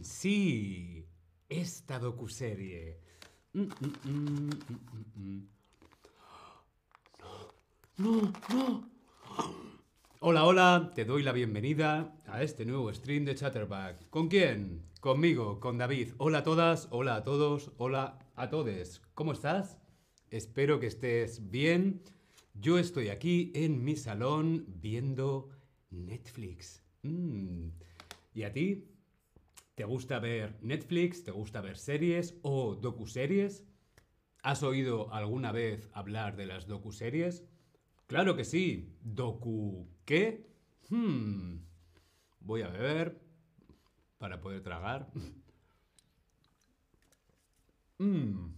Mm, sí, esta docuserie. Mm, mm, mm, mm, mm. No, no. Hola, hola, te doy la bienvenida a este nuevo stream de Chatterback. ¿Con quién? Conmigo, con David. Hola a todas, hola a todos, hola a todes. ¿Cómo estás? Espero que estés bien. Yo estoy aquí en mi salón viendo Netflix. Mm. ¿Y a ti? ¿Te gusta ver Netflix? ¿Te gusta ver series o docuseries? ¿Has oído alguna vez hablar de las docuseries? Claro que sí. ¿Docu qué? Hmm. Voy a beber para poder tragar. Mm.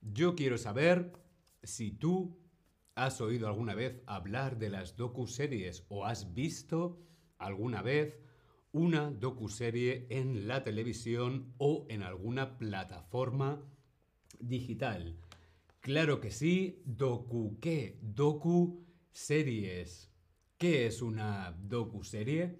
Yo quiero saber si tú has oído alguna vez hablar de las docuseries o has visto alguna vez una docuserie en la televisión o en alguna plataforma digital. Claro que sí, docu qué? Docu series. ¿Qué es una docuserie?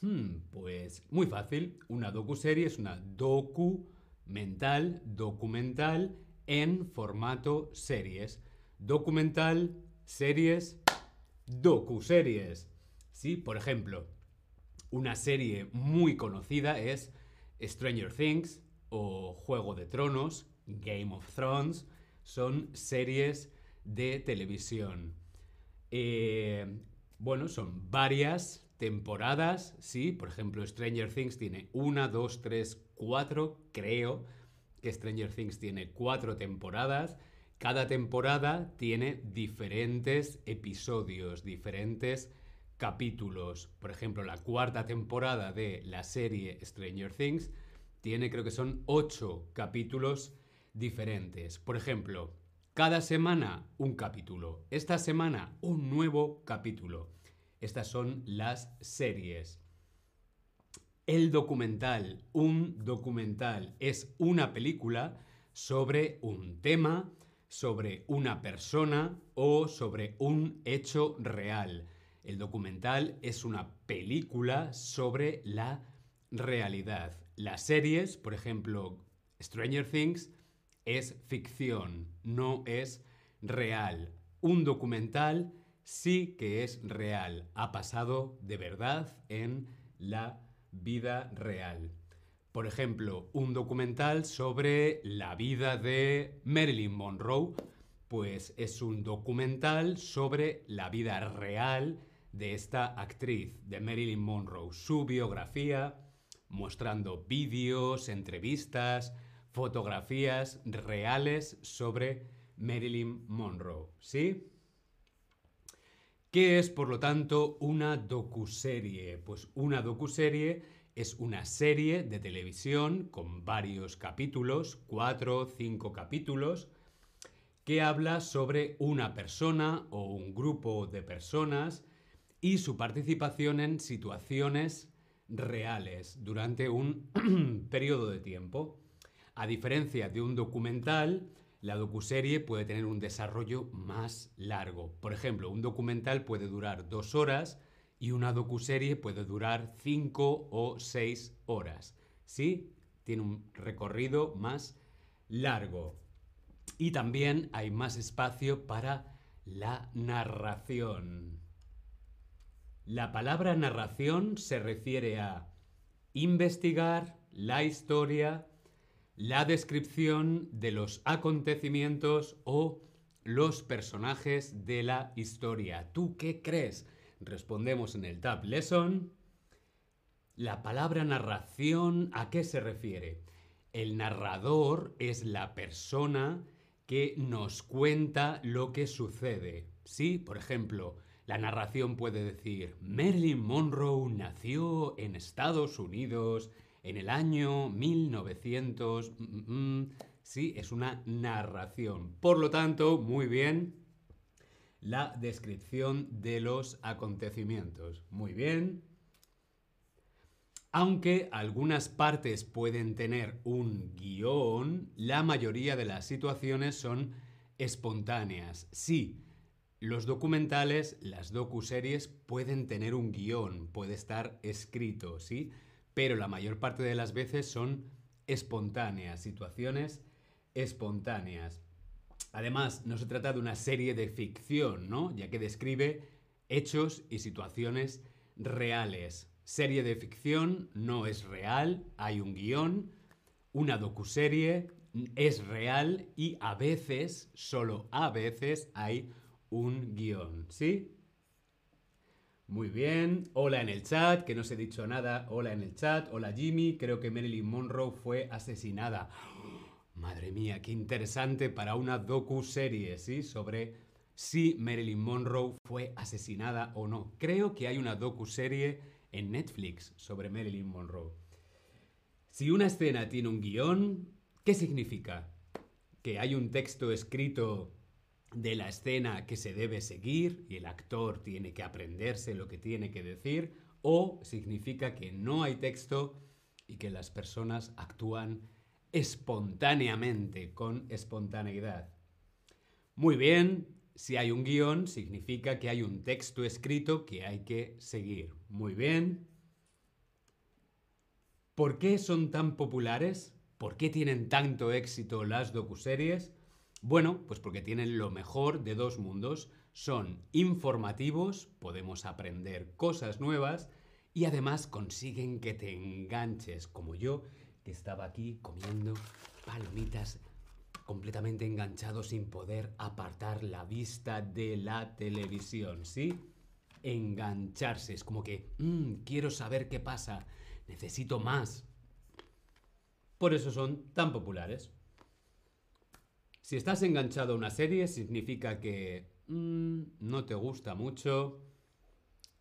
Hmm, pues muy fácil, una docuserie es una docu mental, documental en formato series. Documental, series, docuseries. Sí, por ejemplo, una serie muy conocida es Stranger Things o Juego de Tronos, Game of Thrones, son series de televisión. Eh, bueno, son varias temporadas, sí, por ejemplo, Stranger Things tiene una, dos, tres, cuatro, creo que Stranger Things tiene cuatro temporadas. Cada temporada tiene diferentes episodios, diferentes capítulos. Por ejemplo, la cuarta temporada de la serie Stranger Things tiene, creo que son ocho capítulos diferentes. Por ejemplo, cada semana un capítulo. Esta semana un nuevo capítulo. Estas son las series. El documental, un documental, es una película sobre un tema, sobre una persona o sobre un hecho real. El documental es una película sobre la realidad. Las series, por ejemplo, Stranger Things, es ficción, no es real. Un documental sí que es real, ha pasado de verdad en la vida real. Por ejemplo, un documental sobre la vida de Marilyn Monroe, pues es un documental sobre la vida real de esta actriz, de Marilyn Monroe, su biografía, mostrando vídeos, entrevistas, fotografías reales sobre Marilyn Monroe. ¿Sí? ¿Qué es, por lo tanto, una docuserie? Pues una docuserie es una serie de televisión con varios capítulos, cuatro, o cinco capítulos, que habla sobre una persona o un grupo de personas y su participación en situaciones reales durante un periodo de tiempo. A diferencia de un documental, la docuserie puede tener un desarrollo más largo. Por ejemplo, un documental puede durar dos horas y una docuserie puede durar cinco o seis horas. ¿Sí? Tiene un recorrido más largo. Y también hay más espacio para la narración. La palabra narración se refiere a investigar la historia, la descripción de los acontecimientos o los personajes de la historia. ¿Tú qué crees? Respondemos en el Tab Lesson. La palabra narración, ¿a qué se refiere? El narrador es la persona que nos cuenta lo que sucede. Sí, por ejemplo, la narración puede decir, Marilyn Monroe nació en Estados Unidos en el año 1900. Mm, mm, mm". sí, es una narración. Por lo tanto, muy bien, la descripción de los acontecimientos. Muy bien. Aunque algunas partes pueden tener un guion, la mayoría de las situaciones son espontáneas. Sí, los documentales, las docuseries pueden tener un guion, puede estar escrito, ¿sí? pero la mayor parte de las veces son espontáneas, situaciones espontáneas. Además, no se trata de una serie de ficción, ¿no? Ya que describe hechos y situaciones reales. Serie de ficción no es real, hay un guion. Una docuserie es real y a veces, solo a veces, hay un guion, ¿sí? Muy bien. Hola en el chat, que no os he dicho nada. Hola en el chat. Hola Jimmy. Creo que Marilyn Monroe fue asesinada. Madre mía, qué interesante para una docu-serie, ¿sí? Sobre si Marilyn Monroe fue asesinada o no. Creo que hay una docu-serie en Netflix sobre Marilyn Monroe. Si una escena tiene un guion, ¿qué significa? Que hay un texto escrito de la escena que se debe seguir y el actor tiene que aprenderse lo que tiene que decir, o significa que no hay texto y que las personas actúan espontáneamente, con espontaneidad. Muy bien, si hay un guion, significa que hay un texto escrito que hay que seguir. Muy bien. ¿Por qué son tan populares? ¿Por qué tienen tanto éxito las docuseries? Bueno, pues porque tienen lo mejor de dos mundos. Son informativos, podemos aprender cosas nuevas y además consiguen que te enganches, como yo, que estaba aquí comiendo palomitas completamente enganchado sin poder apartar la vista de la televisión, ¿sí? Engancharse, es como que, mmm, quiero saber qué pasa, necesito más. Por eso son tan populares. Si estás enganchado a una serie, significa que mm, no te gusta mucho,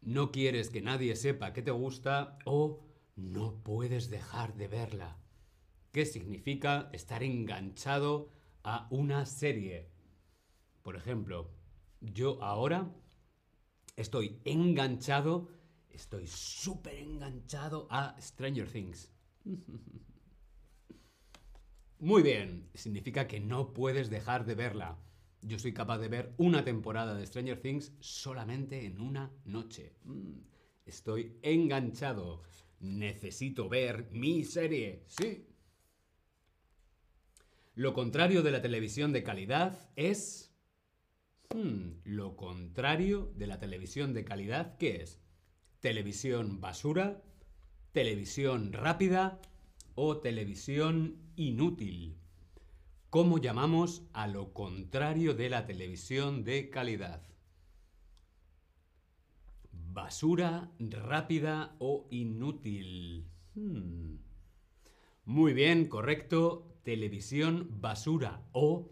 no quieres que nadie sepa que te gusta o no puedes dejar de verla. ¿Qué significa estar enganchado a una serie? Por ejemplo, yo ahora estoy enganchado, estoy súper enganchado a Stranger Things. Muy bien, significa que no puedes dejar de verla. Yo soy capaz de ver una temporada de Stranger Things solamente en una noche. Mm, estoy enganchado. Necesito ver mi serie. Sí. Lo contrario de la televisión de calidad es... Hmm, lo contrario de la televisión de calidad, ¿qué es? Televisión basura, televisión rápida o televisión inútil. ¿Cómo llamamos a lo contrario de la televisión de calidad? Basura, rápida o inútil. Hmm. Muy bien, correcto. Televisión basura o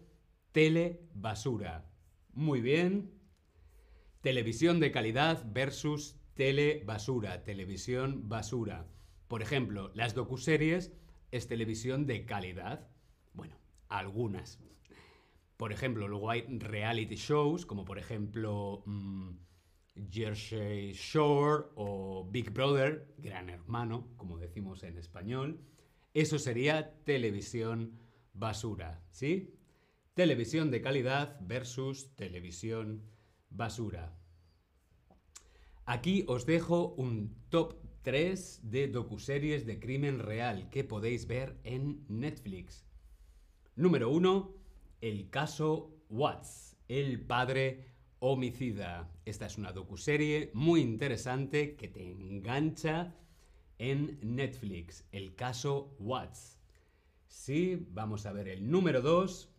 telebasura. Muy bien. Televisión de calidad versus telebasura. Televisión basura. Por ejemplo, las docuseries es televisión de calidad. Bueno, algunas. Por ejemplo, luego hay reality shows, como por ejemplo mm, Jersey Shore o Big Brother, Gran Hermano, como decimos en español. Eso sería televisión basura, ¿sí? Televisión de calidad versus televisión basura. Aquí os dejo un top 3 de docuseries de crimen real que podéis ver en Netflix. Número 1. El caso Watts, el padre homicida. Esta es una docuserie muy interesante que te engancha en Netflix. El caso Watts. Sí, vamos a ver el número 2.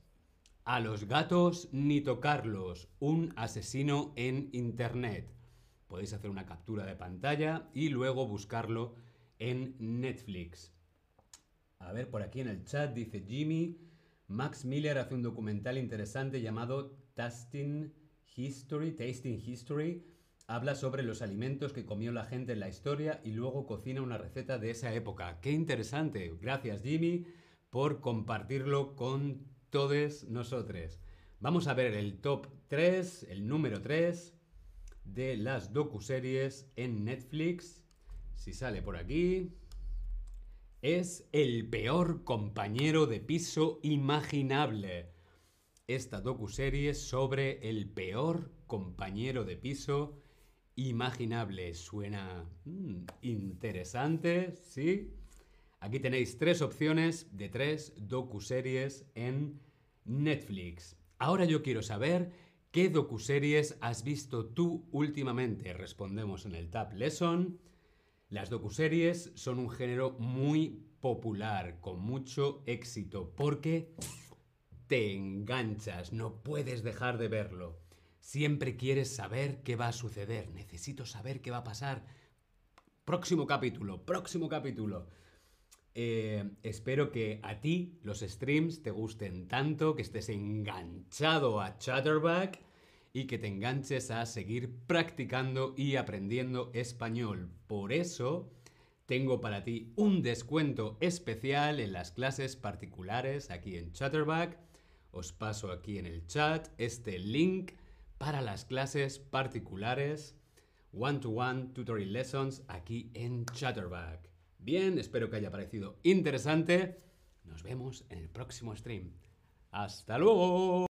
A los gatos ni tocarlos. Un asesino en Internet podéis hacer una captura de pantalla y luego buscarlo en Netflix. A ver, por aquí en el chat dice Jimmy, Max Miller hace un documental interesante llamado Tasting History, Tasting History. Habla sobre los alimentos que comió la gente en la historia y luego cocina una receta de esa época. ¡Qué interesante! Gracias Jimmy por compartirlo con todos nosotros. Vamos a ver el top 3, el número 3 de las docuseries en Netflix, si sale por aquí, es El peor compañero de piso imaginable. Esta docuserie sobre el peor compañero de piso imaginable. Suena mm, interesante, ¿sí? Aquí tenéis tres opciones de tres docuseries en Netflix. Ahora yo quiero saber qué docuseries has visto tú últimamente. Respondemos en el Tab Lesson. Las docuseries son un género muy popular, con mucho éxito, porque te enganchas, no puedes dejar de verlo. Siempre quieres saber qué va a suceder, necesito saber qué va a pasar. Próximo capítulo, próximo capítulo. Eh, espero que a ti los streams te gusten tanto, que estés enganchado a Chatterback y que te enganches a seguir practicando y aprendiendo español. Por eso tengo para ti un descuento especial en las clases particulares aquí en Chatterback. Os paso aquí en el chat este link para las clases particulares one-to-one tutorial lessons aquí en Chatterback. Bien, espero que haya parecido interesante. Nos vemos en el próximo stream. ¡Hasta luego!